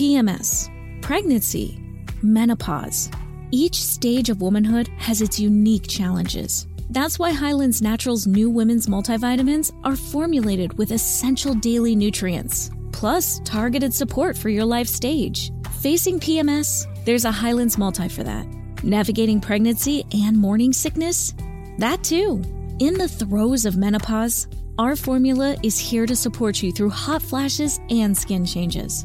PMS, pregnancy, menopause. Each stage of womanhood has its unique challenges. That's why Highlands Naturals new women's multivitamins are formulated with essential daily nutrients, plus targeted support for your life stage. Facing PMS, there's a Highlands multi for that. Navigating pregnancy and morning sickness? That too. In the throes of menopause, our formula is here to support you through hot flashes and skin changes.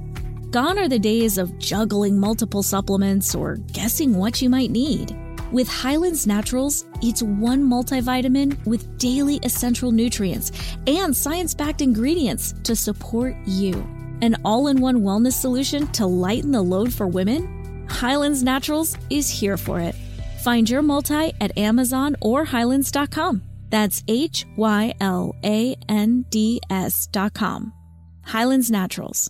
Gone are the days of juggling multiple supplements or guessing what you might need. With Highlands Naturals, it's one multivitamin with daily essential nutrients and science backed ingredients to support you. An all in one wellness solution to lighten the load for women? Highlands Naturals is here for it. Find your multi at Amazon or Highlands.com. That's H Y L A N D S.com. Highlands Naturals.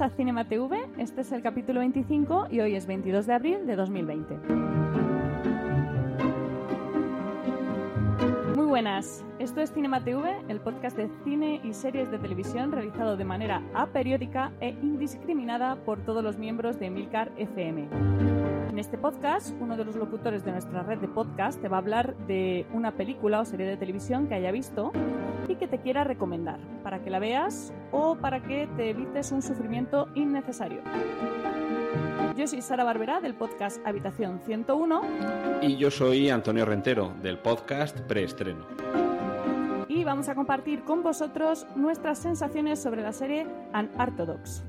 A Cinema TV. Este es el capítulo 25 y hoy es 22 de abril de 2020. Muy buenas, esto es Cinema TV, el podcast de cine y series de televisión realizado de manera aperiódica e indiscriminada por todos los miembros de Milcar FM. En este podcast, uno de los locutores de nuestra red de podcast te va a hablar de una película o serie de televisión que haya visto y que te quiera recomendar para que la veas o para que te evites un sufrimiento innecesario. Yo soy Sara Barberá del podcast Habitación 101 Y yo soy Antonio Rentero del podcast Preestreno. y vamos a compartir con vosotros nuestras sensaciones sobre la serie Unorthodox.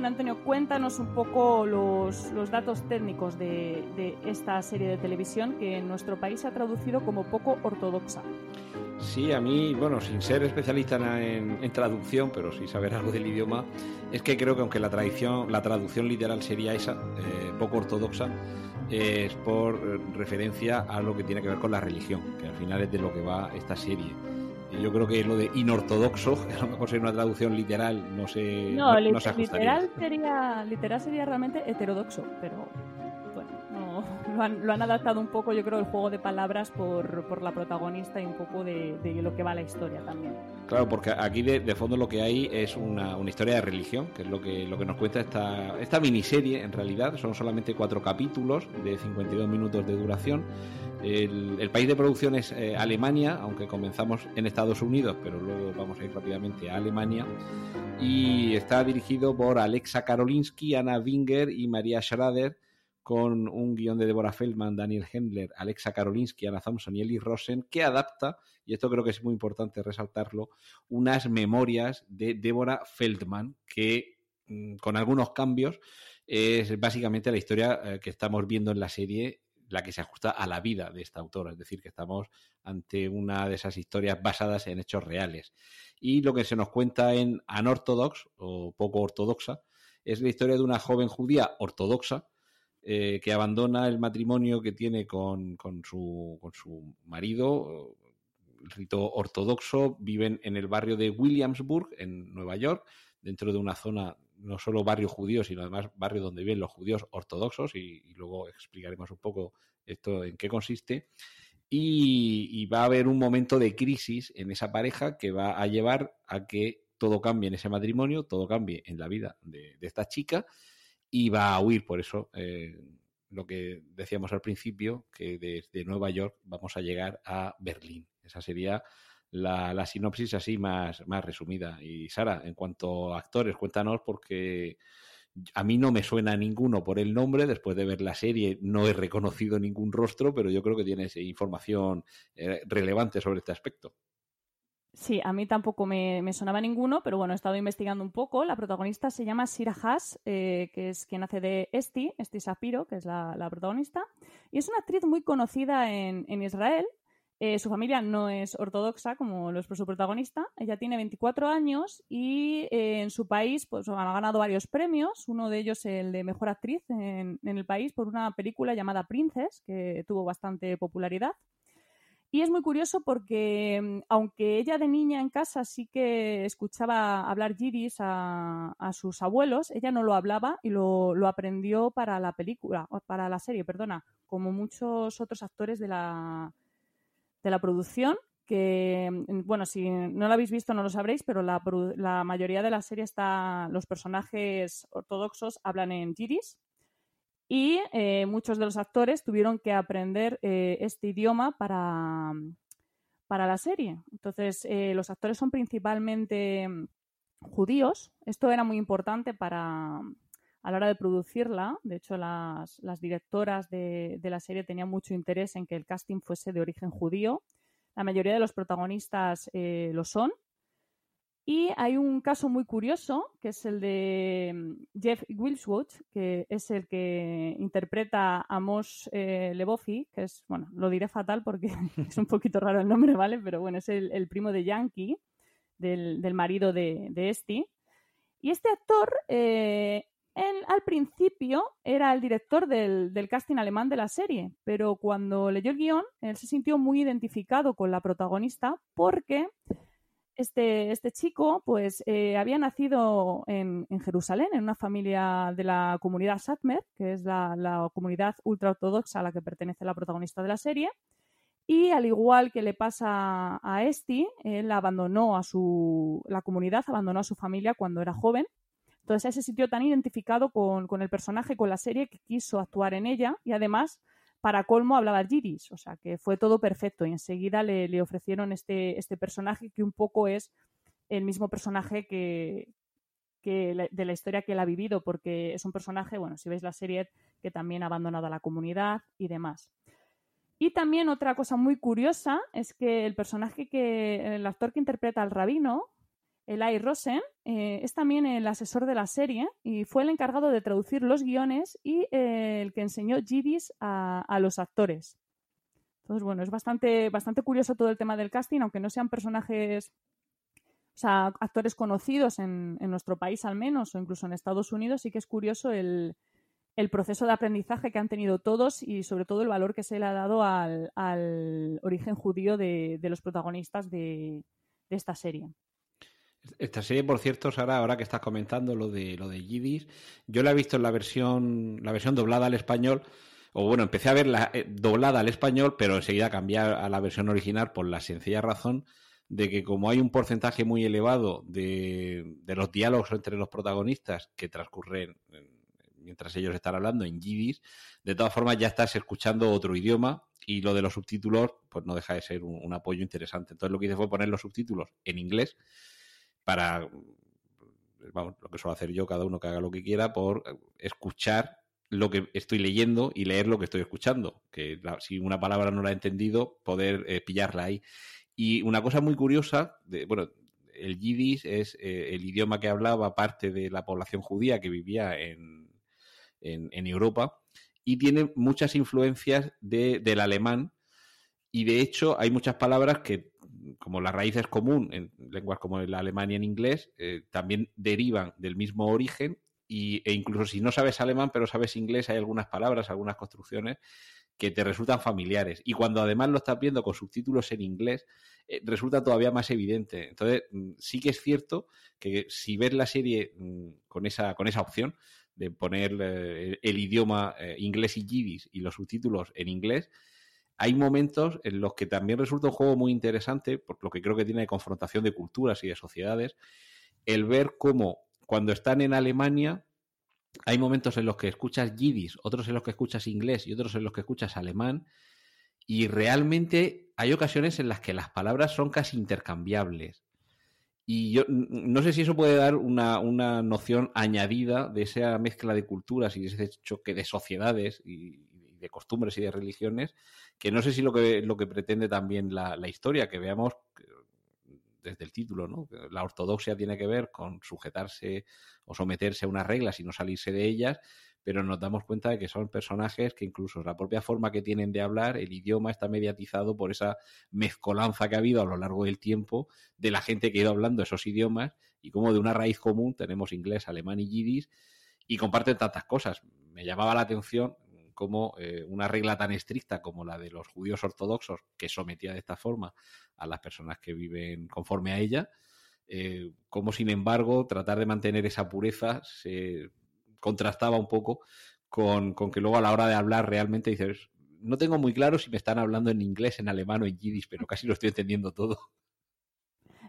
Bueno, Antonio, cuéntanos un poco los, los datos técnicos de, de esta serie de televisión que en nuestro país se ha traducido como poco ortodoxa. Sí, a mí, bueno, sin ser especialista en, en traducción, pero sí saber algo del idioma, es que creo que aunque la, tradición, la traducción literal sería esa, eh, poco ortodoxa, es por referencia a lo que tiene que ver con la religión, que al final es de lo que va esta serie. Yo creo que lo de inortodoxo, que a lo mejor sería una traducción literal, no sé, No, no, li- no se ajustaría. literal, sería, literal sería realmente heterodoxo, pero bueno, no, lo, han, lo han adaptado un poco, yo creo, el juego de palabras por, por la protagonista y un poco de, de lo que va la historia también. Claro, porque aquí de, de fondo lo que hay es una, una historia de religión, que es lo que, lo que nos cuenta esta, esta miniserie, en realidad. Son solamente cuatro capítulos de 52 minutos de duración. El, país de producción es eh, Alemania, aunque comenzamos en Estados Unidos, pero luego vamos a ir rápidamente a Alemania. Y está dirigido por Alexa Karolinsky, Anna Winger y María Schrader, con un guion de Deborah Feldman, Daniel Hendler, Alexa Karolinsky, Anna Thompson y Ellie Rosen, que adapta, y esto creo que es muy importante resaltarlo, unas memorias de Deborah Feldman, que mm, con algunos cambios es básicamente la historia eh, que estamos viendo en la serie, la que se ajusta a la vida de esta autora, es decir, que estamos ante una de esas historias basadas en hechos reales. Y lo que se nos cuenta en Unorthodox, o poco ortodoxa, es la historia de una joven judía ortodoxa, eh, que abandona el matrimonio que tiene con, con, su, con su marido, el rito ortodoxo, viven en el barrio de Williamsburg, en Nueva York, dentro de una zona, no solo barrio judío, sino además barrio donde viven los judíos ortodoxos, y, luego explicaremos un poco esto en qué consiste. Y, va a haber un momento de crisis en esa pareja que va a llevar a que todo cambie en ese matrimonio, todo cambie en la vida de, de esta chica y va a huir. Por eso, eh, lo que decíamos al principio, que desde Nueva York vamos a llegar a Berlín. Esa sería la, la sinopsis así más, más resumida. Y Sara, en cuanto a actores, cuéntanos porque a mí no me suena ninguno por el nombre, después de ver la serie no he reconocido ningún rostro, pero yo creo que tienes información eh, relevante sobre este aspecto. Sí, a mí tampoco me, sonaba ninguno, pero bueno, he estado investigando un poco. La protagonista se llama Sira Haas, eh, que es quien hace de Esti, Esti Sapiro, que es la, protagonista. Y es una actriz muy conocida en, Israel. Eh, su familia no es ortodoxa como lo es su protagonista. Ella tiene 24 años y eh, en su país pues, ha ganado varios premios. Uno de ellos el de Mejor Actriz en, el país por una película llamada Princess, que tuvo bastante popularidad. Y es muy curioso porque, mm, aunque ella de niña en casa sí que escuchaba hablar yiddish a, sus abuelos, ella no lo hablaba y lo, aprendió para la película, para la serie, perdona, como muchos otros actores de la, de la producción, que, mm, bueno, si no lo habéis visto no lo sabréis, pero la, mayoría de la serie está, los personajes ortodoxos hablan en yiddish y eh, muchos de los actores tuvieron que aprender eh, este idioma para, para, la serie. Entonces, eh, los actores son principalmente mm, judíos. Esto era muy importante para a la hora de producirla. De hecho, las, directoras de, de, la serie tenían mucho interés en que el casting fuese de origen judío. La mayoría de los protagonistas lo son. Y hay un caso muy curioso, que es el de mm, Jeff Wilswood, que es el que interpreta a Mosh eh, que es, bueno, lo diré fatal porque es un poquito raro el nombre, ¿vale? Pero bueno, es el, primo de Yankee, del, marido de, de Esti. Y este actor, eh, al principio, era el director del, casting alemán de la serie, pero cuando leyó el guion, él se sintió muy identificado con la protagonista porque este, este chico pues eh, había nacido en, Jerusalén, en una familia de la comunidad Satmer, que es la, comunidad ultraortodoxa a la que pertenece la protagonista de la serie. Y al igual que le pasa a Esti, él abandonó a su, la comunidad, abandonó a su familia cuando era joven. Entonces él se sintió tan identificado con, con el personaje, con la serie, que quiso actuar en ella y además para colmo hablaba yiddish, o sea que fue todo perfecto y enseguida le, ofrecieron este, este, personaje que un poco es el mismo personaje que, de la historia que él ha vivido, porque es un personaje, bueno, si veis la serie, que también ha abandonado a la comunidad y demás. Y también otra cosa muy curiosa es que el personaje que, el actor que interpreta al rabino, Eli Rosen eh, es también el asesor de la serie y fue el encargado de traducir los guiones y eh, el que enseñó Yiddish a, los actores. Entonces, bueno, es bastante, bastante curioso todo el tema del casting, aunque no sean personajes, o sea, actores conocidos en, nuestro país al menos, o incluso en Estados Unidos, sí que es curioso el, proceso de aprendizaje que han tenido todos y sobre todo el valor que se le ha dado al, origen judío de, los protagonistas de esta serie. Esta serie, por cierto, Sara, ahora que estás comentando lo de lo de Yiddish, yo la he visto en la versión, la versión doblada al español, o bueno, empecé a verla eh, doblada al español, pero enseguida cambié a la versión original por la sencilla razón de que como hay un porcentaje muy elevado de, de los diálogos entre los protagonistas que transcurren mientras ellos están hablando en Yiddish, de todas formas ya estás escuchando otro idioma y lo de los subtítulos pues no deja de ser un apoyo interesante. Entonces lo que hice fue poner los subtítulos en inglés para, vamos, lo que suelo hacer yo, cada uno que haga lo que quiera, por escuchar lo que estoy leyendo y leer lo que estoy escuchando. Que si una palabra no la he entendido, poder eh, pillarla ahí. Y una cosa muy curiosa, de, bueno, el yiddish es eh, el idioma que hablaba parte de la población judía que vivía en, en, Europa y tiene muchas influencias del alemán y de hecho hay muchas palabras que como la raíz es común en lenguas como el alemán y en inglés, eh, también derivan del mismo origen y, e incluso si no sabes alemán pero sabes inglés, hay algunas palabras, algunas construcciones que te resultan familiares. Y cuando además lo estás viendo con subtítulos en inglés, eh, resulta todavía más evidente. Entonces, mm, sí que es cierto que si ves la serie mm, con, esa, con esa opción de poner eh, el idioma inglés y yiddish y los subtítulos en inglés, hay momentos en los que también resulta un juego muy interesante, por lo que creo que tiene de confrontación de culturas y de sociedades, el ver cómo cuando están en Alemania hay momentos en los que escuchas yiddish, otros en los que escuchas inglés y otros en los que escuchas alemán, y realmente hay ocasiones en las que las palabras son casi intercambiables. Y yo no sé si eso puede dar una, una noción añadida de esa mezcla de culturas y de ese choque de sociedades y, de costumbres y de religiones, que no sé si lo que, lo que pretende también la, historia, que veamos desde el título, ¿no? La ortodoxia tiene que ver con sujetarse o someterse a unas reglas y no salirse de ellas, pero nos damos cuenta de que son personajes que incluso la propia forma que tienen de hablar, el idioma está mediatizado por esa mezcolanza que ha habido a lo largo del tiempo de la gente que ha ido hablando esos idiomas y como de una raíz común tenemos inglés, alemán y yidis y comparten tantas cosas. Me llamaba la atención como eh, una regla tan estricta como la de los judíos ortodoxos, que sometía de esta forma a las personas que viven conforme a ella, eh, como sin embargo tratar de mantener esa pureza se contrastaba un poco con, que luego a la hora de hablar realmente dices, no tengo muy claro si me están hablando en inglés, en alemán o en yiddish, pero casi lo estoy entendiendo todo.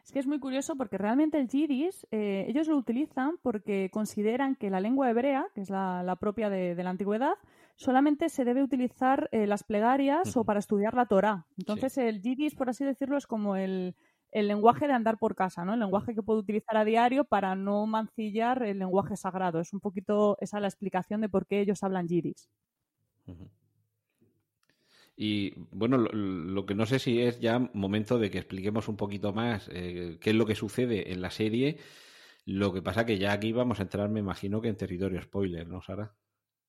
Es que es muy curioso porque realmente el yiddish eh, ellos lo utilizan porque consideran que la lengua hebrea, que es la, propia de, la antigüedad, solamente se debe utilizar eh, las plegarias o para estudiar la Torah. Entonces el yiddish, por así decirlo, es como el, el lenguaje de andar por casa, ¿no? El lenguaje que puedo utilizar a diario para no mancillar el lenguaje sagrado. Es un poquito esa la explicación de por qué ellos hablan yiddish. Y bueno, lo, que no sé si es ya momento de que expliquemos un poquito más eh, qué es lo que sucede en la serie. Lo que pasa que ya aquí vamos a entrar, me imagino que en territorio spoiler, ¿no, Sara?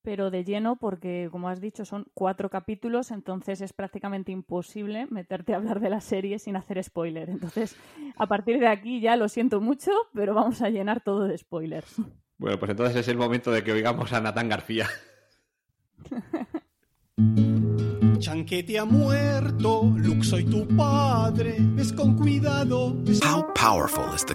Pero de lleno porque, como has dicho, son cuatro capítulos, entonces es prácticamente imposible meterte a hablar de la serie sin hacer spoiler. Entonces, a partir de aquí ya lo siento mucho, pero vamos a llenar todo de spoilers. Bueno, pues entonces es el momento de que oigamos a Natán García. Chanquete ha muerto, Luke soy tu padre, ves con cuidado. How powerful is the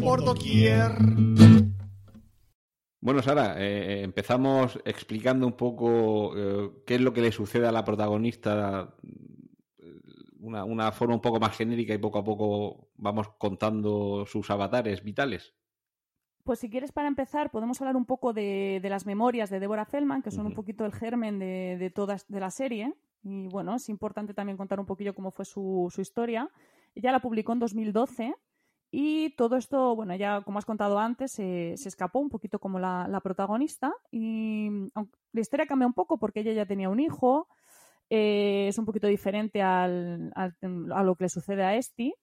Por doquier. Bueno, Sara, eh, eh, empezamos explicando un poco eh, qué es lo que le sucede a la protagonista, una, una forma un poco más genérica y poco a poco vamos contando sus avatares vitales. Pues si quieres, para empezar, podemos hablar un poco de, las memorias de Deborah Feldman, que son un poquito el germen de, de toda de la serie. Y bueno, es importante también contar un poquillo cómo fue su, historia. Ella la publicó en 2012 y todo esto, bueno, ya como has contado antes, se escapó un poquito como la, protagonista. Y la historia cambia un poco porque ella ya tenía un hijo. Eh, es un poquito diferente al, a lo que le sucede a Esti.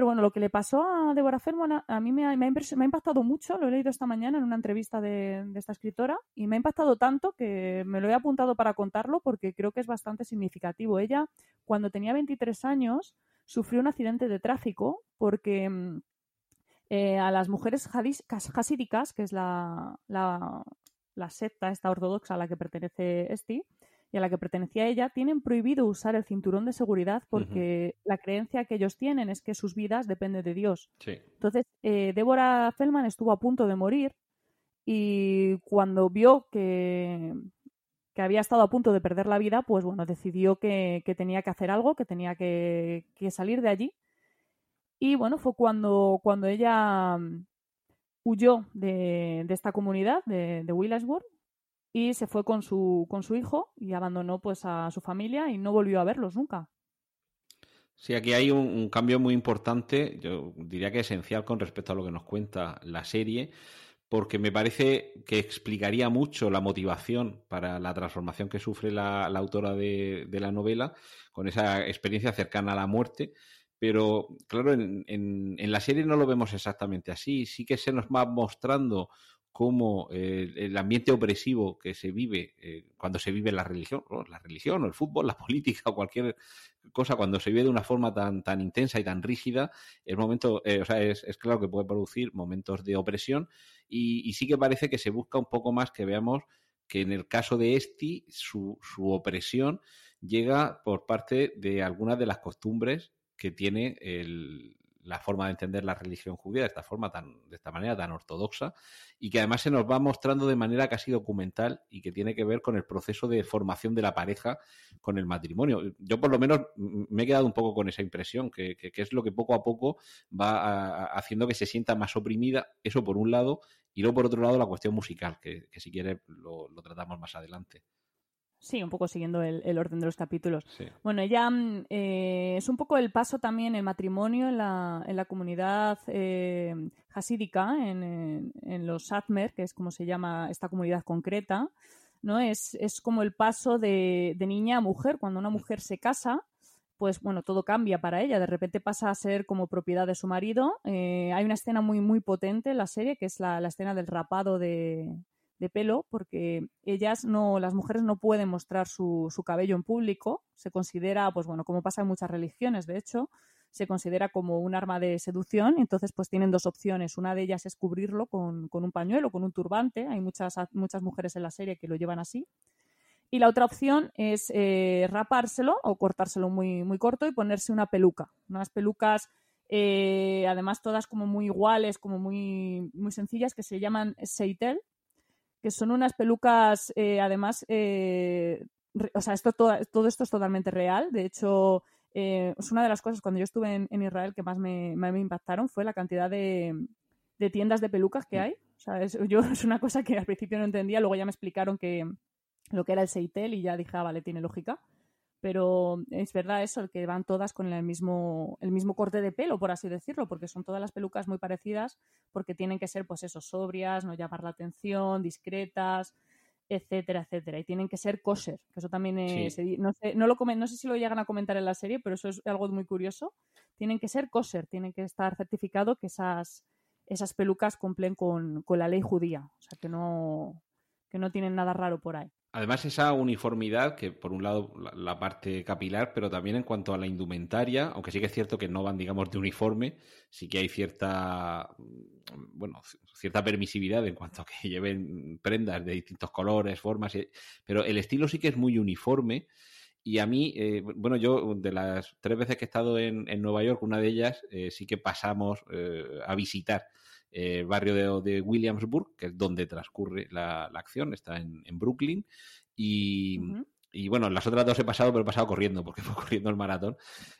Pero bueno, lo que le pasó a Deborah Ferman a mí me ha, impactado mucho, lo he leído esta mañana en una entrevista de, esta escritora y me ha impactado tanto que me lo he apuntado para contarlo porque creo que es bastante significativo. Ella, cuando tenía 23 años, sufrió un accidente de tráfico porque mm, eh, a las mujeres hasídicas, que es la, la, la secta esta ortodoxa a la que pertenece Esti, y a la que pertenecía ella, tienen prohibido usar el cinturón de seguridad porque la creencia que ellos tienen es que sus vidas dependen de Dios. Entonces, eh, Débora Feldman estuvo a punto de morir y cuando vio que, que, había estado a punto de perder la vida, pues bueno, decidió que, tenía que hacer algo, que tenía que, salir de allí. Y bueno, fue cuando, cuando ella mm, huyó de, esta comunidad, de, de Willisburg, y se fue con su, con su hijo y abandonó pues a su familia y no volvió a verlos nunca. Sí, aquí hay un, cambio muy importante, yo diría que esencial con respecto a lo que nos cuenta la serie, porque me parece que explicaría mucho la motivación para la transformación que sufre la, autora de, la novela con esa experiencia cercana a la muerte. Pero claro, en, en, la serie no lo vemos exactamente así. Sí que se nos va mostrando cómo eh, el ambiente opresivo que se vive eh, cuando se vive la religión, la religión o el fútbol, la política o cualquier cosa, cuando se vive de una forma tan, tan intensa y tan rígida, es momento, eh, o sea, es, claro que puede producir momentos de opresión y, sí que parece que se busca un poco más que veamos que en el caso de Esti, su, su opresión llega por parte de algunas de las costumbres que tiene el, la forma de entender la religión judía de esta forma tan, de esta manera tan ortodoxa, y que además se nos va mostrando de manera casi documental y que tiene que ver con el proceso de formación de la pareja con el matrimonio. Yo por lo menos me he quedado un poco con esa impresión, que, es lo que poco a poco va haciendo que se sienta más oprimida, eso por un lado, y luego por otro lado la cuestión musical, que, si quiere lo tratamos más adelante. Sí, un poco siguiendo el, orden de los capítulos. Bueno, ella mm, eh, es un poco el paso también, el matrimonio en la, en la comunidad eh, hasídica, en, en, los Satmer, que es como se llama esta comunidad concreta, ¿no? Es, es como el paso de, de, niña a mujer. Cuando una mujer se casa, pues bueno, todo cambia para ella. De repente pasa a ser como propiedad de su marido. Eh, hay una escena muy, muy potente en la serie, que es la, la escena del rapado de, de pelo porque ellas no, las mujeres no pueden mostrar su, su, cabello en público. Se considera, pues bueno, como pasa en muchas religiones, de hecho, se considera como un arma de seducción. Entonces, pues tienen dos opciones. Una de ellas es cubrirlo con, con un pañuelo, con un turbante. Hay muchas, muchas mujeres en la serie que lo llevan así. Y la otra opción es eh, rapárselo o cortárselo muy, muy corto y ponerse una peluca. Unas pelucas, eh, además todas como muy iguales, como muy, muy sencillas, que se llaman seitel, que son unas pelucas, eh, además, eh, o sea, esto, todo, todo, esto es totalmente real. De hecho, eh, es una de las cosas cuando yo estuve en, Israel que más me, me, impactaron fue la cantidad de, de, tiendas de pelucas que mm. hay. O sea, es, yo es una cosa que al principio no entendía, luego ya me explicaron que lo que era el Seitel y ya dije, ah, vale, tiene lógica pero es verdad eso, el que van todas con el mismo, el mismo corte de pelo, por así decirlo, porque son todas las pelucas muy parecidas, porque tienen que ser, pues eso, sobrias, no llamar la atención, discretas, etcétera, etcétera. Y tienen que ser kosher, que eso también es, no, sé, no, lo no sé si lo llegan a comentar en la serie, pero eso es algo muy curioso. Tienen que ser kosher, tienen que estar certificado que esas, esas pelucas cumplen con, con la ley judía, o sea, que no, que no tienen nada raro por ahí. Además, esa uniformidad, que por un lado la, parte capilar, pero también en cuanto a la indumentaria, aunque sí que es cierto que no van, digamos, de uniforme, sí que hay cierta, bueno, cierta permisividad en cuanto a que lleven prendas de distintos colores, formas, pero el estilo sí que es muy uniforme. Y a mí, eh, bueno, yo de las tres veces que he estado en, Nueva York, una de ellas eh, sí que pasamos eh, a visitar el barrio de, Williamsburg, que es donde transcurre la, acción, está en, Brooklyn. Y, bueno, las otras dos he pasado, pero he pasado corriendo, porque fue corriendo el maratón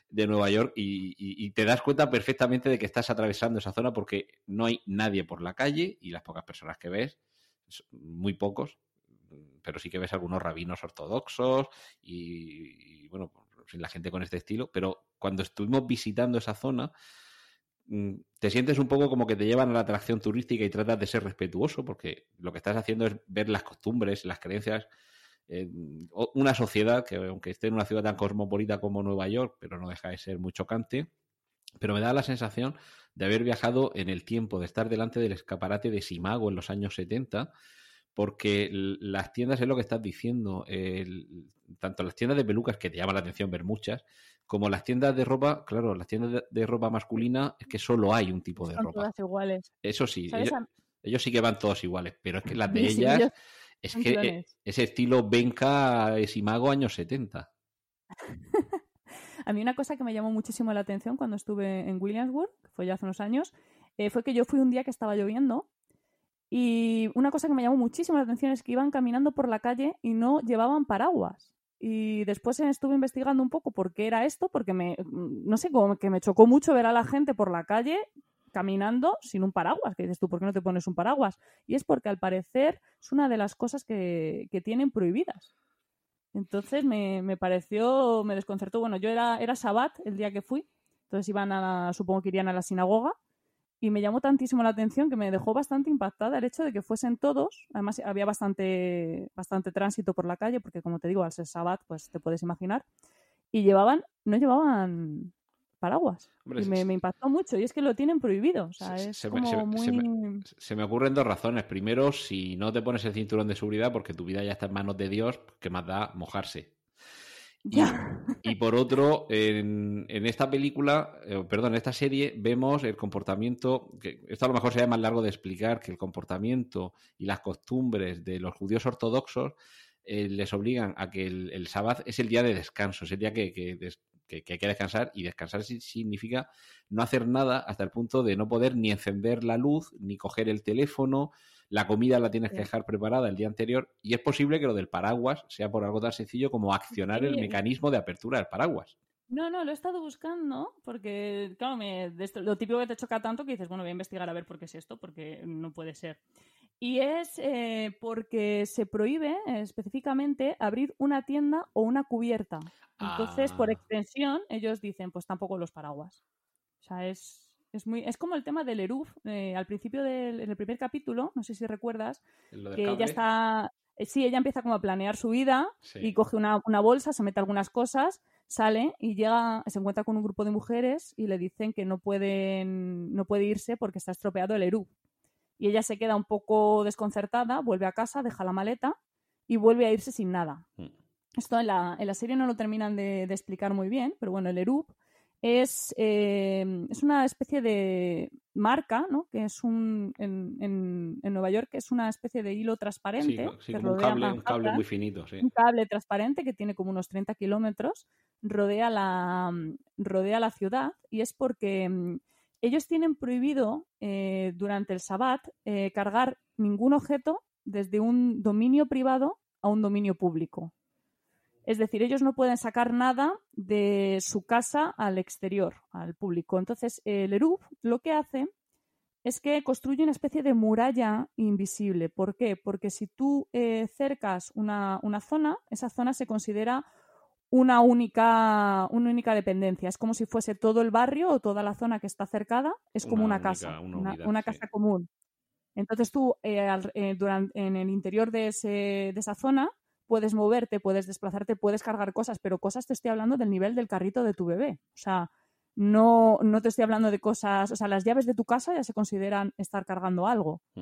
de Nueva York. Y, te das cuenta perfectamente de que estás atravesando esa zona porque no hay nadie por la calle y las pocas personas que ves, muy pocos, pero sí que ves algunos rabinos ortodoxos y, y bueno, la gente con este estilo. Pero cuando estuvimos visitando esa zona, te sientes un poco como que te llevan a la atracción turística y tratas de ser respetuoso, porque lo que estás haciendo es ver las costumbres, las creencias, una sociedad que aunque esté en una ciudad tan cosmopolita como Nueva York, pero no deja de ser muy chocante, pero me da la sensación de haber viajado en el tiempo, de estar delante del escaparate de Simago en los años 70, porque las tiendas es lo que estás diciendo, tanto las tiendas de pelucas, que te llama la atención ver muchas, como las tiendas de ropa, claro, las tiendas de, ropa masculina es que solo hay un tipo de Son ropa. Todas iguales. Eso sí, ellos, sí que van todos iguales, pero es que las de ellas es que eh, ese estilo Benca Simago años 70. A mí una cosa que me llamó muchísimo la atención cuando estuve en Williamsburg, que fue ya hace unos años, eh, fue que yo fui un día que estaba lloviendo y una cosa que me llamó muchísimo la atención es que iban caminando por la calle y no llevaban paraguas. Y después estuve investigando un poco por qué era esto, porque me, mm, no sé, como que me chocó mucho ver a la gente por la calle caminando sin un paraguas. Dices tú, ¿por qué no te pones un paraguas? Y es porque al parecer es una de las cosas que, que tienen prohibidas. Entonces me, me, pareció, me desconcertó. Bueno, yo era, era Sabbat el día que fui, entonces iban a, supongo que irían a la sinagoga y me llamó tantísimo la atención que me dejó bastante impactada el hecho de que fuesen todos. Además, había bastante, bastante tránsito por la calle, porque como te digo, al ser Sabbat, pues te puedes imaginar. Y llevaban, no llevaban paraguas. y me, impactó mucho. Y es que lo tienen prohibido. O sea, es se, como muy... se, me, ocurren dos razones. Primero, si no te pones el cinturón de seguridad porque tu vida ya está en manos de Dios, que más da mojarse. Y, por otro, en, esta película, eh, perdón, en esta serie, vemos el comportamiento, que esto a lo mejor sería más largo de explicar, que el comportamiento y las costumbres de los judíos ortodoxos eh, les obligan a que el, el sábado es el día de descanso, es el día que, que, hay que descansar y descansar significa no hacer nada hasta el punto de no poder ni encender la luz, ni coger el teléfono, la comida la tienes que dejar preparada el día anterior y es posible que lo del paraguas sea por algo tan sencillo como accionar el mecanismo de apertura del paraguas. No, no, lo he estado buscando porque, claro, me, lo típico que te choca tanto que dices, bueno, voy a investigar a ver por qué es esto, porque no puede ser. Y es eh, porque se prohíbe eh, específicamente abrir una tienda o una cubierta. Entonces, por ah. extensión, ellos dicen, pues tampoco los paraguas. O sea, es, es, muy, es como el tema del Eruf. Eh, al principio del primer capítulo, no sé si recuerdas, que ella está. sí, ella empieza como a planear su vida y coge una, una bolsa, se mete algunas cosas sale y llega, se encuentra con un grupo de mujeres y le dicen que no pueden, no puede irse porque está estropeado el Eru. Y ella se queda un poco desconcertada, vuelve a casa, deja la maleta y vuelve a irse sin nada. Mm. Esto en la, en la serie no lo terminan de, explicar muy bien, pero bueno, el Eru es, eh, es una especie de marca, ¿no? que es un, en, en, Nueva York, que es una especie de hilo transparente. Sí, un, cable, un, cable, muy finito. Sí. Un cable transparente que tiene como unos 30 kilómetros, rodea la, rodea la ciudad y es porque mm, ellos tienen prohibido eh, durante el Sabbat eh, cargar ningún objeto desde un dominio privado a un dominio público. Es decir, ellos no pueden sacar nada de su casa al exterior, al público. Entonces, el ERUF lo que hace es que construye una especie de muralla invisible. ¿Por qué? Porque si tú eh, cercas una, zona, esa zona se considera una única, una única dependencia. Es como si fuese todo el barrio o toda la zona que está cercada, es como una, casa, una, casa común. Entonces tú, eh, eh, en el interior de, de esa zona, puedes moverte, puedes desplazarte, puedes cargar cosas, pero cosas te estoy hablando del nivel del carrito de tu bebé. O sea, no, no te estoy hablando de cosas, o sea, las llaves de tu casa ya se consideran estar cargando algo. Mm.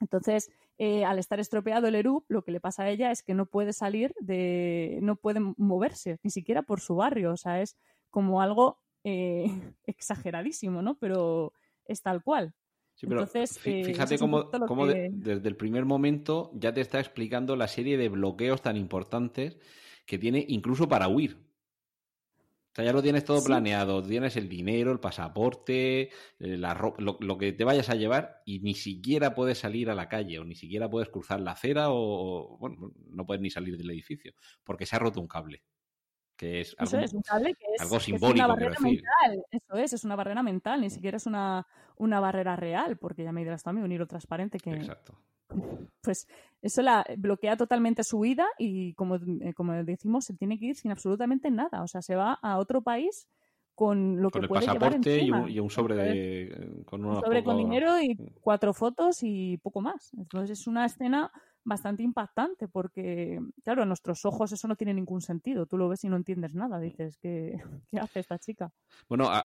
Entonces, eh, al estar estropeado el ERUP, lo que le pasa a ella es que no puede salir de, no puede moverse, ni siquiera por su barrio. O sea, es como algo eh, exageradísimo, ¿no? Pero es tal cual. Sí, pero eh, fíjate cómo, desde el primer momento ya te está explicando la serie de bloqueos tan importantes que tiene incluso para huir. O sea, ya lo tienes todo planeado, tienes el dinero, el pasaporte, eh, la lo, que te vayas a llevar y ni siquiera puedes salir a la calle o ni siquiera puedes cruzar la acera o, bueno, no puedes ni salir del edificio porque se ha roto un cable que es algo, un cable que es, simbólico. una barrera mental. Eso es, es una barrera mental, ni siquiera es una, una barrera real, porque ya me dirás también un hilo transparente que. Exacto. Pues eso la bloquea totalmente su vida y, como, eh, como decimos, se tiene que ir sin absolutamente nada. O sea, se va a otro país con lo que el puede pasaporte llevar y, un, sobre de, con un sobre con dinero y cuatro fotos y poco más. Entonces es una escena bastante impactante porque, claro, a nuestros ojos eso no tiene ningún sentido. Tú lo ves y no entiendes nada. Dices, ¿qué, qué hace esta chica? Bueno, a...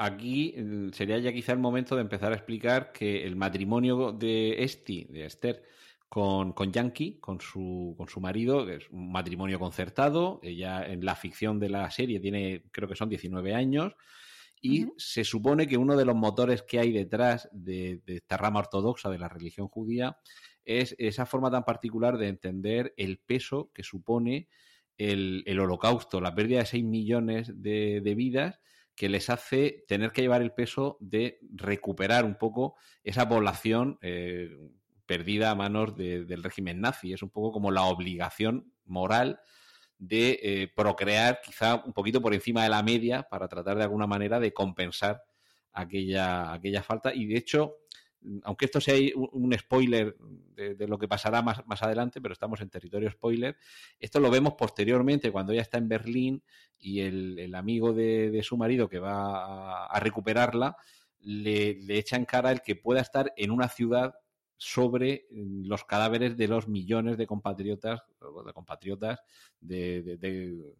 Aquí mm, sería ya quizá el momento de empezar a explicar que el matrimonio de Esti, de Esther, con, con Yankee, con su, con su marido, es un matrimonio concertado. Ella en la ficción de la serie tiene, creo que son 19 años. Y se supone que uno de los motores que hay detrás de, esta rama ortodoxa de la religión judía es esa forma tan particular de entender el peso que supone el, holocausto, la pérdida de 6 millones de, de vidas que les hace tener que llevar el peso de recuperar un poco esa población eh, perdida a manos del régimen nazi. Es un poco como la obligación moral de eh, procrear quizá un poquito por encima de la media para tratar de alguna manera de compensar aquella, aquella falta. Y de hecho, aunque esto sea un, spoiler de, lo que pasará más, más, adelante, pero estamos en territorio spoiler, esto lo vemos posteriormente cuando ella está en Berlín y el, amigo de, su marido que va a, recuperarla le, echa en cara el que pueda estar en una ciudad sobre los cadáveres de los millones de compatriotas, de compatriotas, de,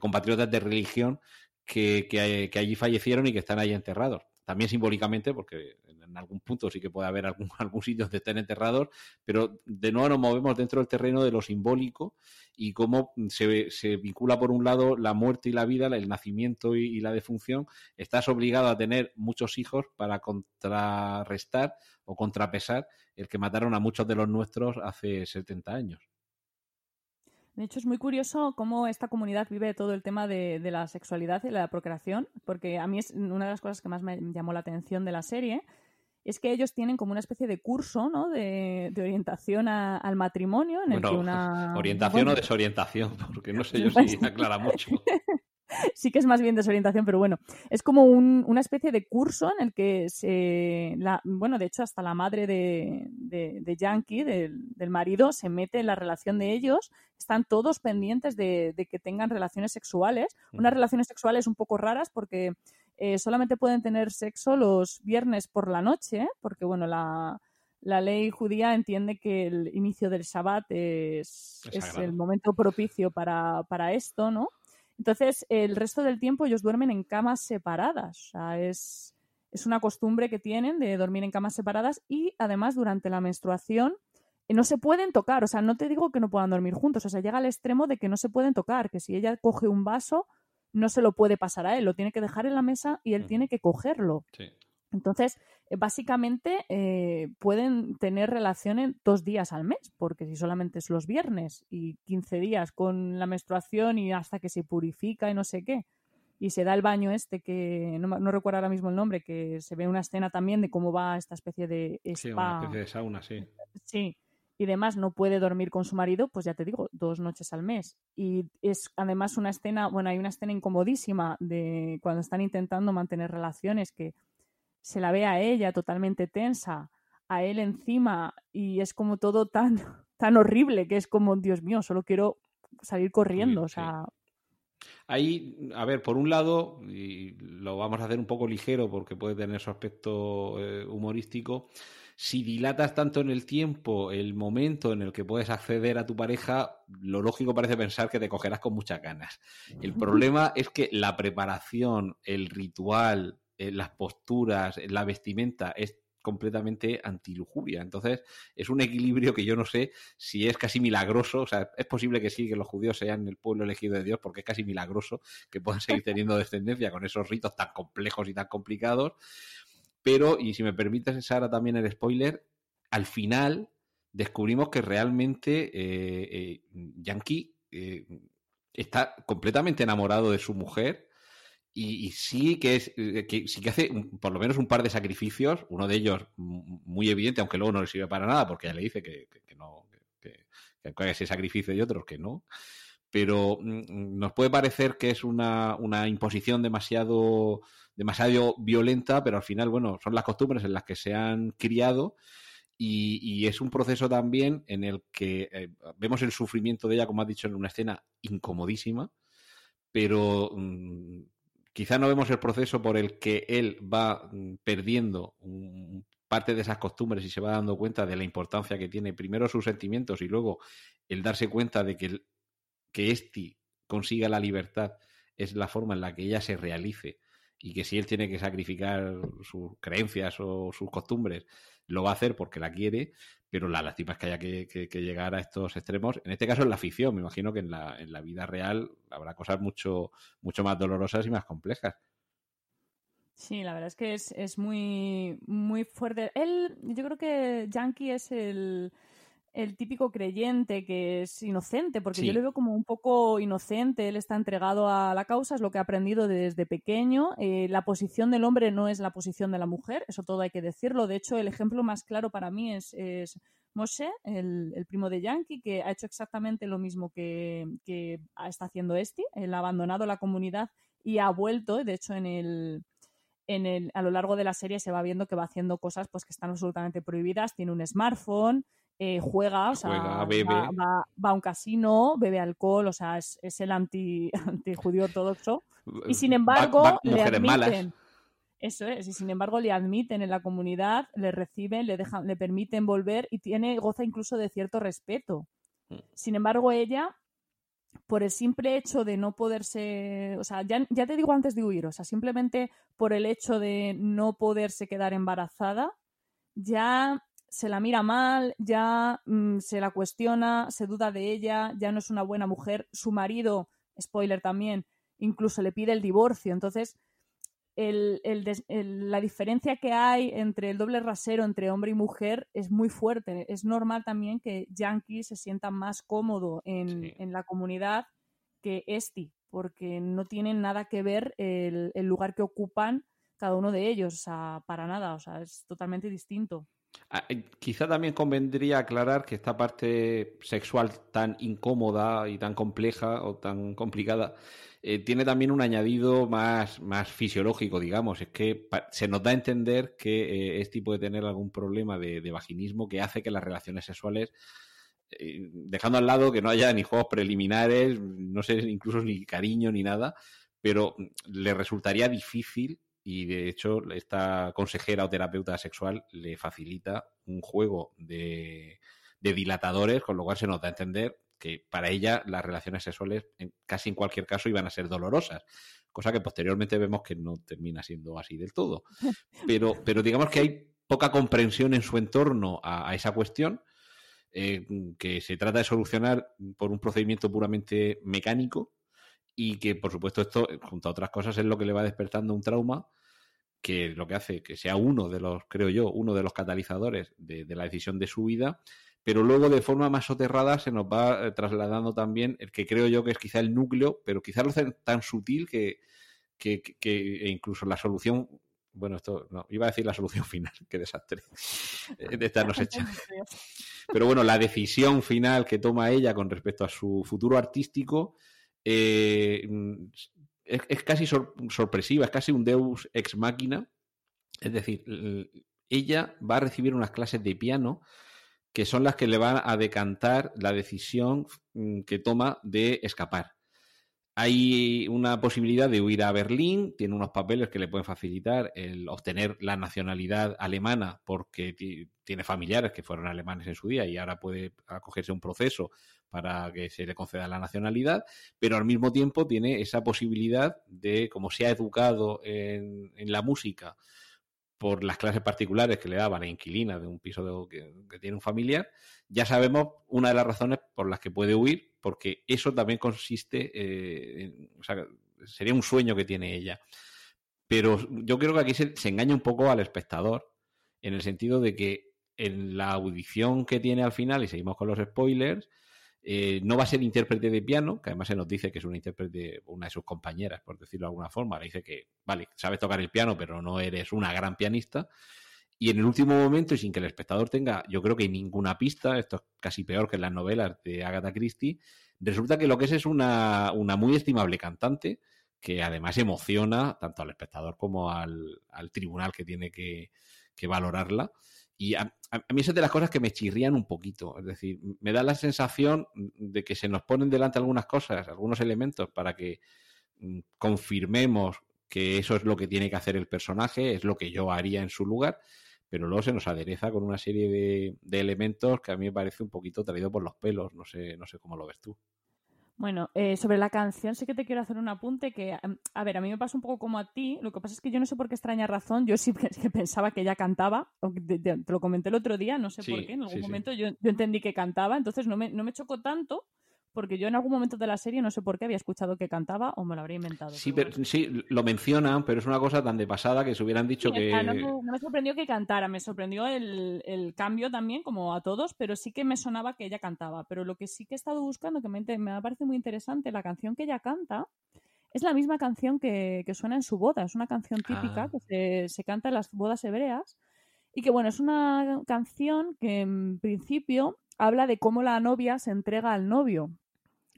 compatriotas de religión que, que allí fallecieron y que están ahí enterrados. También simbólicamente, porque en algún punto sí que puede haber algún, algún sitio donde estén enterrados, pero de nuevo nos movemos dentro del terreno de lo simbólico y cómo se, se vincula por un lado la muerte y la vida, el nacimiento y, la defunción. Estás obligado a tener muchos hijos para contrarrestar o contrapesar el que mataron a muchos de los nuestros hace 70 años. De hecho, es muy curioso cómo esta comunidad vive todo el tema de, la sexualidad y la procreación, porque a mí es una de las cosas que más me llamó la atención de la serie, es que ellos tienen como una especie de curso ¿no? de, orientación al matrimonio en el que una... Orientación o desorientación, porque no sé yo si aclara mucho. sí que es más bien desorientación, pero bueno, es como una especie de curso en el que se, la, bueno, de hecho hasta la madre de, de, Yankee, del, marido, se mete en la relación de ellos, están todos pendientes de, que tengan relaciones sexuales, unas relaciones sexuales un poco raras porque eh, solamente pueden tener sexo los viernes por la noche, porque bueno, la, ley judía entiende que el inicio del Shabbat es, es, el momento propicio para, para esto, ¿no? Entonces, el resto del tiempo ellos duermen en camas separadas. O sea, es, es una costumbre que tienen de dormir en camas separadas y además durante la menstruación eh, no se pueden tocar. O sea, no te digo que no puedan dormir juntos. O sea, llega al extremo de que no se pueden tocar, que si ella coge un vaso, no se lo puede pasar a él, lo tiene que dejar en la mesa y él tiene que cogerlo. Sí. Entonces, eh, básicamente eh, pueden tener relaciones dos días al mes, porque si solamente es los viernes y 15 días con la menstruación y hasta que se purifica y no sé qué, y se da el baño este que no, no recuerdo ahora mismo el nombre, que se ve una escena también de cómo va esta especie de spa. Sí, una especie de sauna, sí. Sí, y demás no puede dormir con su marido, pues ya te digo, dos noches al mes. Y es además una escena, bueno, hay una escena incomodísima de cuando están intentando mantener relaciones que se la ve a ella totalmente tensa, a él encima, y es como todo tan, tan horrible que es como, Dios mío, solo quiero salir corriendo. o sea. Ahí, a ver, por un lado, y lo vamos a hacer un poco ligero porque puede tener su aspecto eh, humorístico, si dilatas tanto en el tiempo el momento en el que puedes acceder a tu pareja, lo lógico parece pensar que te cogerás con muchas ganas. El problema es que la preparación, el ritual, eh, las posturas, la vestimenta es completamente antilujuria. Entonces, es un equilibrio que yo no sé si es casi milagroso. O sea, es posible que sí, que los judíos sean el pueblo elegido de Dios, porque es casi milagroso que puedan seguir teniendo descendencia con esos ritos tan complejos y tan complicados. Pero, y si me permites, Sara, también el spoiler, al final descubrimos que realmente eh, eh, Yankee está completamente enamorado de su mujer y, sí que es eh, que sí que hace por lo menos un par de sacrificios, uno de ellos muy evidente, aunque luego no le sirve para nada, porque ya le dice que, no, que, que, ese sacrificio y otros que no. Pero mm, nos puede parecer que es una, una imposición demasiado, demasiado violenta, pero al final, bueno, son las costumbres en las que se han criado. Y, es un proceso también en el que eh, vemos el sufrimiento de ella, como has dicho, en una escena incomodísima, pero mm, Quizá no vemos el proceso por el que él va mm, perdiendo parte de esas costumbres y se va dando cuenta de la importancia que tiene primero sus sentimientos y luego el darse cuenta de que, que este consiga la libertad es la forma en la que ella se realice y que si él tiene que sacrificar sus creencias o sus costumbres, lo va a hacer porque la quiere, pero la lástima es que haya que, llegar a estos extremos. En este caso en la ficción, me imagino que en la, en la vida real habrá cosas mucho, mucho más dolorosas y más complejas. Sí, la verdad es que es, es muy, muy fuerte. Él, yo creo que Yankee es el, el típico creyente que es inocente, porque yo le veo como un poco inocente, él está entregado a la causa, es lo que ha aprendido desde pequeño. Eh, la posición del hombre no es la posición de la mujer, eso todo hay que decirlo. De hecho, el ejemplo más claro para mí es, Moshe, el, primo de Yankee, que ha hecho exactamente lo mismo que, que está haciendo este. Él ha abandonado la comunidad y ha vuelto, de hecho, en el, en el, a lo largo de la serie se va viendo que va haciendo cosas pues que están absolutamente prohibidas. Tiene un smartphone, eh, juega, o sea, Va, a un casino, bebe alcohol, o sea, es, el anti, anti judío ortodoxo. Y sin embargo, le admiten. Eso es, y sin embargo le admiten en la comunidad, le reciben, le dejan, le permiten volver y tiene, goza incluso de cierto respeto. Mm. Sin embargo, ella por el simple hecho de no poderse, o sea, ya, ya, te digo antes de huir, o sea, simplemente por el hecho de no poderse quedar embarazada, ya se la mira mal, ya mm, se la cuestiona, se duda de ella, ya no es una buena mujer. Su marido, spoiler también, incluso le pide el divorcio. Entonces, la diferencia que hay entre el doble rasero entre hombre y mujer es muy fuerte. Es normal también que Yankee se sienta más cómodo en, la comunidad que Esti, porque no tienen nada que ver el, lugar que ocupan cada uno de ellos, o sea, para nada, o sea, es totalmente distinto. Ah, eh, quizá también convendría aclarar que esta parte sexual tan incómoda y tan compleja o tan complicada eh, tiene también un añadido más, más fisiológico, digamos. Es que se nos da a entender que este puede tener algún problema de, vaginismo que hace que las relaciones sexuales, dejando al lado que no haya ni juegos preliminares, no sé, incluso ni cariño ni nada, pero le resultaría difícil y de hecho esta consejera o terapeuta sexual le facilita un juego de, de dilatadores, con lo cual se nos da a entender que para ella las relaciones sexuales en, casi en cualquier caso iban a ser dolorosas, cosa que posteriormente vemos que no termina siendo así del todo. Pero, pero digamos que hay poca comprensión en su entorno a, esa cuestión, eh, que se trata de solucionar por un procedimiento puramente mecánico y que, por supuesto, esto, junto a otras cosas, es lo que le va despertando un trauma que lo que hace que sea uno de los, creo yo, uno de los catalizadores de la decisión de su vida pero luego de forma más soterrada se nos va eh, trasladando también el que creo yo que es quizá el núcleo, pero quizá lo hacen tan sutil que, que, e incluso la solución, bueno, esto no, iba a decir la solución final, qué desastre, eh, de esta nos echa. Pero bueno, la decisión final que toma ella con respecto a su futuro artístico eh, es, casi sorpresiva, es casi un deus ex máquina. Es decir, ella va a recibir unas clases de piano que son las que le van a decantar la decisión mm, que toma de escapar. Hay una posibilidad de huir a Berlín, tiene unos papeles que le pueden facilitar el obtener la nacionalidad alemana porque tiene familiares que fueron alemanes en su día y ahora puede acogerse a un proceso para que se le conceda la nacionalidad, pero al mismo tiempo tiene esa posibilidad de, como se ha educado en, la música, por las clases particulares que le daba la inquilina de un piso que, tiene un familiar, ya sabemos una de las razones por las que puede huir, porque eso también consiste, eh, en, sería un sueño que tiene ella. Pero yo creo que aquí se, se engaña un poco al espectador, en el sentido de que en la audición que tiene al final, y seguimos con los spoilers, eh, no va a ser intérprete de piano, que además se nos dice que es una intérprete, una de sus compañeras, por decirlo de alguna forma. Le dice que, vale, sabes tocar el piano, pero no eres una gran pianista. Y en el último momento, y sin que el espectador tenga, yo creo que ninguna pista, esto es casi peor que en las novelas de Agatha Christie, resulta que lo que es es una, una muy estimable cantante que además emociona tanto al espectador como al, al tribunal que tiene que, que valorarla. Y a, mí es de las cosas que me chirrían un poquito. Es decir, me da la sensación de que se nos ponen delante algunas cosas, algunos elementos para que mm, confirmemos que eso es lo que tiene que hacer el personaje, es lo que yo haría en su lugar, pero luego se nos adereza con una serie de, de elementos que a mí me parece un poquito traído por los pelos. No sé, no sé cómo lo ves tú. Bueno, eh, sobre la canción sí que te quiero hacer un apunte que, a ver, a mí me pasa un poco como a ti, lo que pasa es que yo no sé por qué extraña razón, yo sí que pensaba que ella cantaba, te, lo comenté el otro día, no sé por qué, en algún momento yo, yo, entendí que cantaba, entonces no me, no me chocó tanto, porque yo en algún momento de la serie no sé por qué había escuchado que cantaba o me lo habría inventado. Sí, pero, sí, lo mencionan, pero es una cosa tan de pasada que se hubieran dicho que... no, me sorprendió que cantara, me sorprendió el, cambio también, como a todos, pero sí que me sonaba que ella cantaba. Pero lo que sí que he estado buscando, que me, me parece muy interesante, la canción que ella canta es la misma canción que, suena en su boda, es una canción típica ah. que se, se canta en las bodas hebreas Y que bueno, es una canción que en principio habla de cómo la novia se entrega al novio.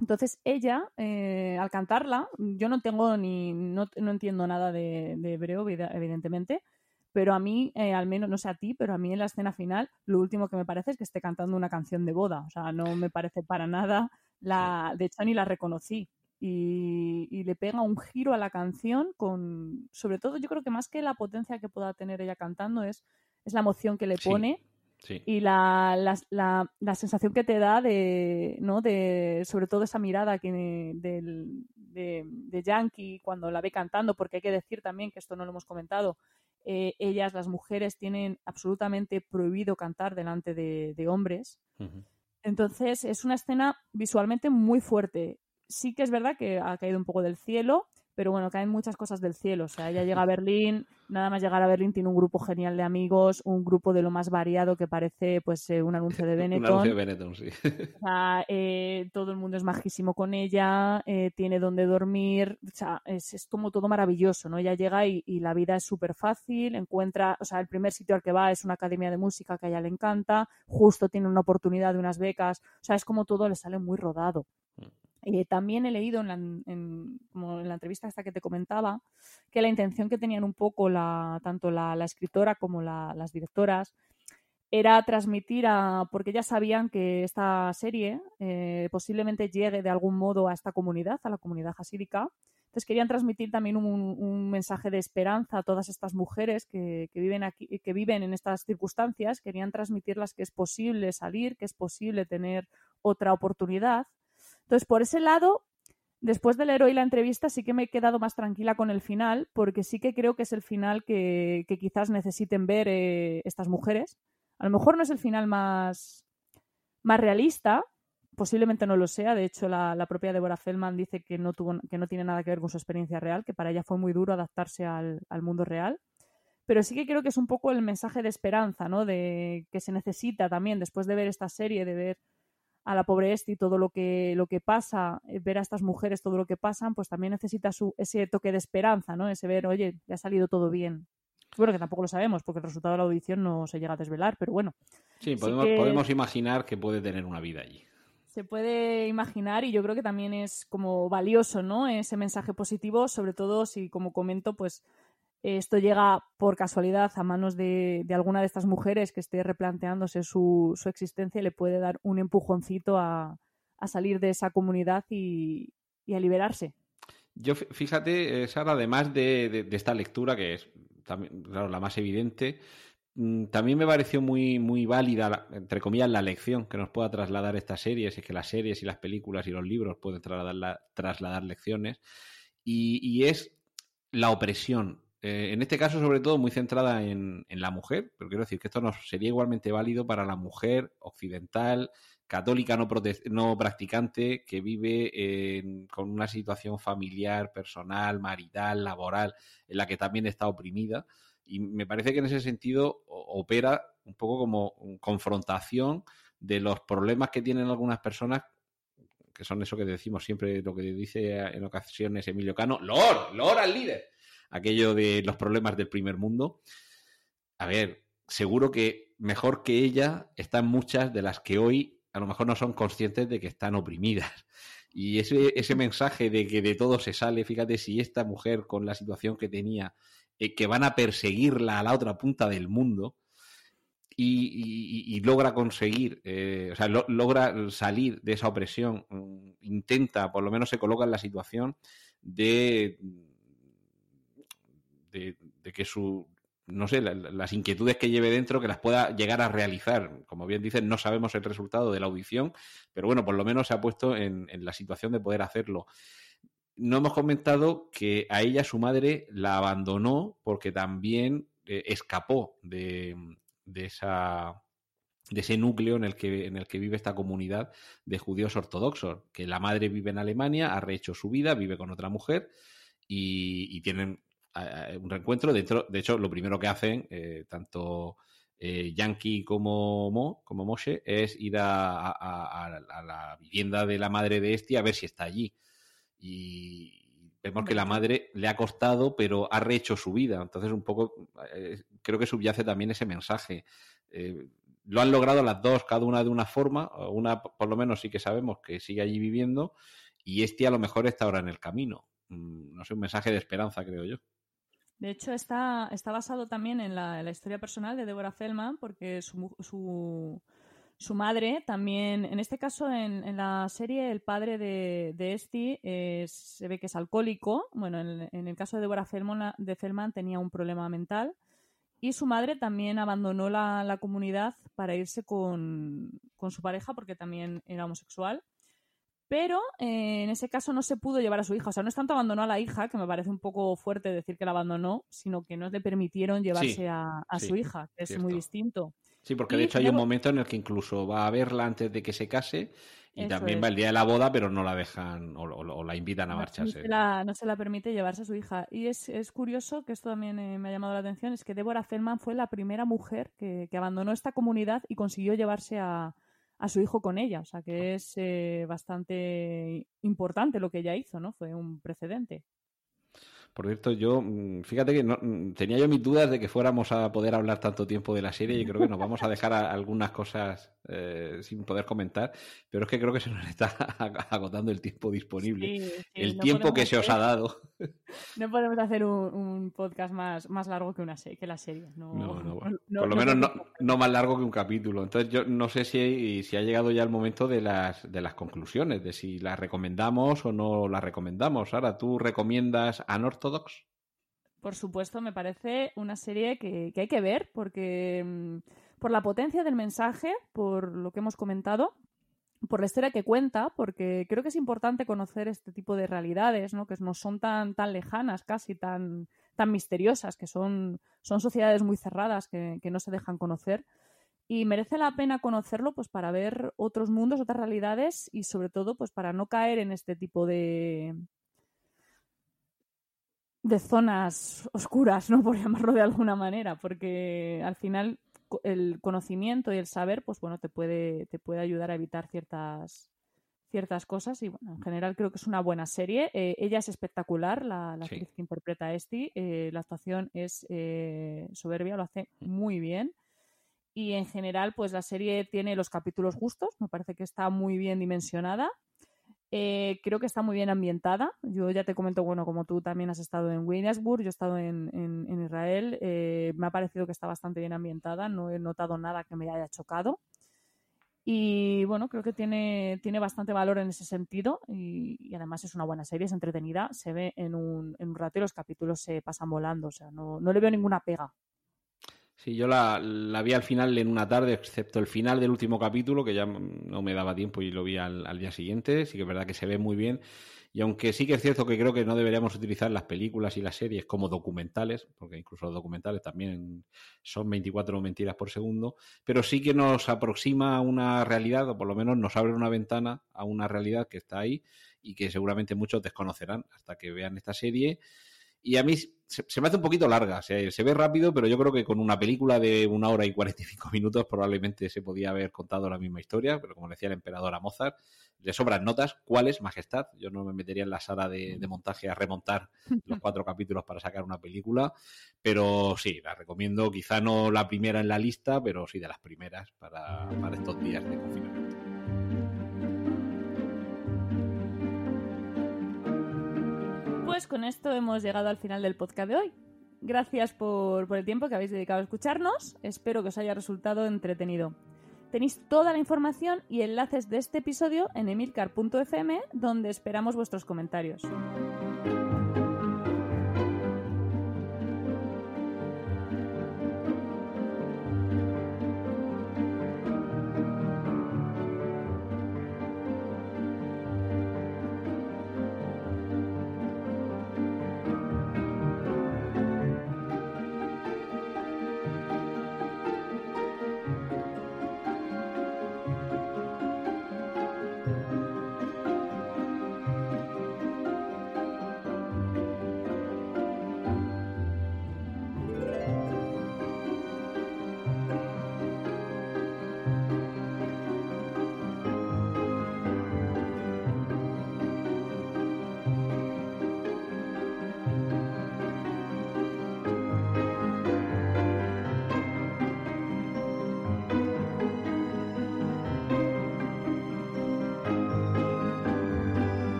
Entonces ella, eh, al cantarla, yo no tengo ni, no, no entiendo nada de, de, hebreo, evidentemente, pero a mí, eh, al menos, no sé a ti, pero a mí en la escena final, lo último que me parece es que esté cantando una canción de boda. O sea, no me parece para nada la. De hecho, ni la reconocí. Y, y, le pega un giro a la canción con. Sobre todo, yo creo que más que la potencia que pueda tener ella cantando, es, es la emoción que le pone. Sí. Y la, la, la, la, sensación que te da de, ¿no? de sobre todo esa mirada que de, de Yankee cuando la ve cantando, porque hay que decir también que esto no lo hemos comentado, eh, ellas, las mujeres, tienen absolutamente prohibido cantar delante de, de hombres. Uh -huh. Entonces es una escena visualmente muy fuerte. Sí que es verdad que ha caído un poco del cielo, pero bueno, caen muchas cosas del cielo. O sea, ella llega a Berlín, nada más llegar a Berlín tiene un grupo genial de amigos, un grupo de lo más variado que parece pues eh, un anuncio de Benetton. un anuncio de Benetton, sí. O sea, eh, todo el mundo es majísimo con ella, eh, tiene donde dormir, o sea, es, es, como todo maravilloso, ¿no? Ella llega y, y la vida es súper fácil, encuentra, o sea, el primer sitio al que va es una academia de música que a ella le encanta, justo tiene una oportunidad de unas becas, o sea, es como todo le sale muy rodado. Mm. Eh, también he leído en la, como en la, entrevista esta que te comentaba que la intención que tenían un poco tanto la, escritora como la, las directoras era transmitir a, porque ya sabían que esta serie eh, posiblemente llegue de algún modo a esta comunidad, a la comunidad jasídica. Entonces querían transmitir también un, un, mensaje de esperanza a todas estas mujeres que, que, viven aquí, que viven en estas circunstancias. Querían transmitirlas que es posible salir, que es posible tener otra oportunidad entonces, por ese lado, después del héroe y la entrevista, sí que me he quedado más tranquila con el final, porque sí que creo que es el final que, que quizás necesiten ver eh, estas mujeres. A lo mejor no es el final más, más realista, posiblemente no lo sea. De hecho, la, la, propia Deborah Feldman dice que no, tuvo, que no tiene nada que ver con su experiencia real, que para ella fue muy duro adaptarse al, al mundo real. Pero sí que creo que es un poco el mensaje de esperanza, ¿no? De que se necesita también, después de ver esta serie, de ver a la pobre y todo lo que, lo que pasa, eh, ver a estas mujeres todo lo que pasan, pues también necesita su, ese toque de esperanza, ¿no? Ese ver, oye, ya ha salido todo bien. Bueno, que tampoco lo sabemos, porque el resultado de la audición no se llega a desvelar, pero bueno. Sí, podemos, que podemos imaginar que puede tener una vida allí. Se puede imaginar y yo creo que también es como valioso, ¿no? Ese mensaje positivo, sobre todo si, como comento, pues esto llega por casualidad a manos de, alguna de estas mujeres que esté replanteándose su, su existencia y le puede dar un empujoncito a, a salir de esa comunidad y, y, a liberarse. Yo, fíjate, Sara, además de, de, esta lectura, que es también, claro, la más evidente, mm, también me pareció muy, muy válida, entre comillas, la lección que nos pueda trasladar esta serie, si es que las series y las películas y los libros pueden trasladar, la, trasladar lecciones, y, y es la opresión eh, en este caso, sobre todo, muy centrada en, la mujer, pero quiero decir que esto no sería igualmente válido para la mujer occidental, católica no, no practicante, que vive en, con una situación familiar, personal, marital, laboral, en la que también está oprimida. Y me parece que en ese sentido opera un poco como confrontación de los problemas que tienen algunas personas que son eso que decimos siempre, lo que dice en ocasiones Emilio Cano, Lord, Lord al líder aquello de los problemas del primer mundo. A ver, seguro que mejor que ella están muchas de las que hoy a lo mejor no son conscientes de que están oprimidas. Y ese, ese mensaje de que de todo se sale, fíjate si esta mujer con la situación que tenía, eh, que van a perseguirla a la otra punta del mundo, y, logra conseguir, eh, o sea, lo, logra salir de esa opresión, intenta, por lo menos se coloca en la situación de de, que su, no sé, la, las inquietudes que lleve dentro, que las pueda llegar a realizar. Como bien dicen, no sabemos el resultado de la audición, pero bueno, por lo menos se ha puesto en, la situación de poder hacerlo. No hemos comentado que a ella su madre la abandonó porque también eh, escapó de, de, esa de ese núcleo en el que en el que vive esta comunidad de judíos ortodoxos, que la madre vive en Alemania, ha rehecho su vida, vive con otra mujer y tienen un reencuentro. Dentro, de hecho, lo primero que hacen, eh, tanto eh, Yankee como Mo, como Moshe, es ir a, a, a, la vivienda de la madre de este a ver si está allí. Y vemos que la madre le ha costado, pero ha rehecho su vida. Entonces, un poco, eh, creo que subyace también ese mensaje. Eh, lo han logrado las dos, cada una de una forma, una por lo menos sí que sabemos que sigue allí viviendo, y este a lo mejor está ahora en el camino. Mm, no sé, un mensaje de esperanza, creo yo. De hecho, está, está basado también en la, historia personal de Deborah Feldman, porque su, su, madre también, en este caso, en, la serie, el padre de, de se ve que es alcohólico. Bueno, en, el caso de Deborah Feldman, de Feldman tenía un problema mental. Y su madre también abandonó la, comunidad para irse con, con, su pareja porque también era homosexual. Pero eh, en ese caso no se pudo llevar a su hija. O sea, no es tanto abandonó a la hija, que me parece un poco fuerte decir que la abandonó, sino que no le permitieron llevarse a, su hija, que es muy distinto. Sí, porque de hecho hay un momento en el que incluso va a verla antes de que se case y también va el día de la boda, pero no la dejan o, la invitan a marcharse. No se, la, permite llevarse a su hija. Y es, curioso, que esto también eh, me ha llamado la atención, es que Deborah Feldman fue la primera mujer que abandonó esta comunidad y consiguió llevarse a, a su hijo con ella. O sea que es eh, bastante importante lo que ella hizo, ¿no? Fue un precedente. Por cierto, yo, mm, fíjate que no, mm, tenía yo mis dudas de que fuéramos a poder hablar tanto tiempo de la serie y creo que nos vamos a dejar algunas cosas eh, sin poder comentar, pero es que creo que se nos está agotando el tiempo disponible, el tiempo que se os ha dado. No podemos hacer un, podcast más, más largo que, una que la serie. No, por lo menos no, más largo que un capítulo. Entonces yo no sé si, si ha llegado ya el momento de las, de las conclusiones, de si las recomendamos o no las recomendamos. Ahora, ¿tú recomiendas a Por supuesto, me parece una serie que, hay que ver porque mm, por la potencia del mensaje, por lo que hemos comentado, por la historia que cuenta, porque creo que es importante conocer este tipo de realidades, ¿no? que no son tan, tan lejanas, casi tan, tan misteriosas, que son, son sociedades muy cerradas que, que no se dejan conocer. Y merece la pena conocerlo pues para ver otros mundos, otras realidades y sobre todo pues para no caer en este tipo de, de zonas oscuras, ¿no? Por llamarlo de alguna manera, porque al final el conocimiento y el saber, pues bueno, te puede, te puede ayudar a evitar ciertas, ciertas cosas y bueno, en general creo que es una buena serie. Eh, ella es espectacular, la, actriz que interpreta a Esti, eh, la actuación es eh, soberbia, lo hace muy bien. Y en general, pues la serie tiene los capítulos justos, me parece que está muy bien dimensionada eh, creo que está muy bien ambientada. Yo ya te comento, bueno, como tú también has estado en Williamsburg, yo he estado en, Israel, eh, me ha parecido que está bastante bien ambientada, no he notado nada que me haya chocado. Y bueno, creo que tiene, tiene bastante valor en ese sentido y, además es una buena serie, es entretenida, se ve en un, en un rato y los capítulos se pasan volando, o sea, no, no le veo ninguna pega. Sí, yo la, vi al final en una tarde, excepto el final del último capítulo, que ya no me daba tiempo y lo vi al, día siguiente. Sí que es verdad que se ve muy bien. Y aunque sí que es cierto que creo que no deberíamos utilizar las películas y las series como documentales, porque incluso los documentales también son 24 mentiras por segundo, pero sí que nos aproxima a una realidad, o por lo menos nos abre una ventana a una realidad que está ahí y que seguramente muchos desconocerán hasta que vean esta serie y a mí se, me hace un poquito larga, se, se, ve rápido, pero yo creo que con una película de una hora y 45 minutos probablemente se podía haber contado la misma historia, pero como decía el emperador a Mozart, le sobran notas. ¿Cuáles? Majestad. Yo no me metería en la sala de, montaje a remontar los cuatro capítulos para sacar una película, pero sí, la recomiendo, quizá no la primera en la lista, pero sí de las primeras para, para estos días de confinamiento. Pues con esto hemos llegado al final del podcast de hoy. Gracias por, el tiempo que habéis dedicado a escucharnos. Espero que os haya resultado entretenido. Tenéis toda la información y enlaces de este episodio en emilcar.fm, donde esperamos vuestros comentarios.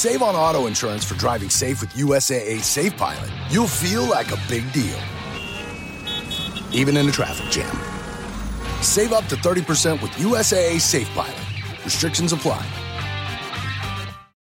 Save on auto insurance for driving safe with USAA Safe Pilot, you'll feel like a big deal, even in a traffic jam. Save up to 30% with USAA Safe Pilot. Restrictions apply.